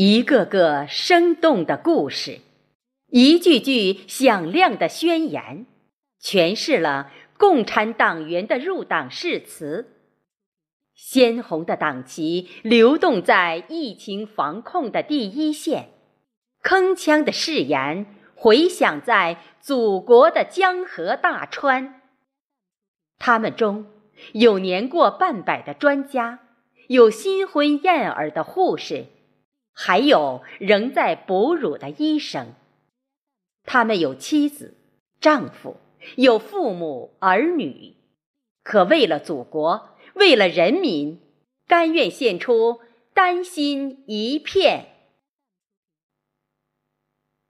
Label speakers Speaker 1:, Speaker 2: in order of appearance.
Speaker 1: 一个个生动的故事，一句句响亮的宣言，诠释了共产党员的入党誓词。鲜红的党旗流动在疫情防控的第一线，铿锵的誓言回响在祖国的江河大川。他们中有年过半百的专家，有新婚燕尔的护士。还有仍在哺乳的医生，他们有妻子、丈夫，有父母儿女，可为了祖国，为了人民，甘愿献出丹心一片。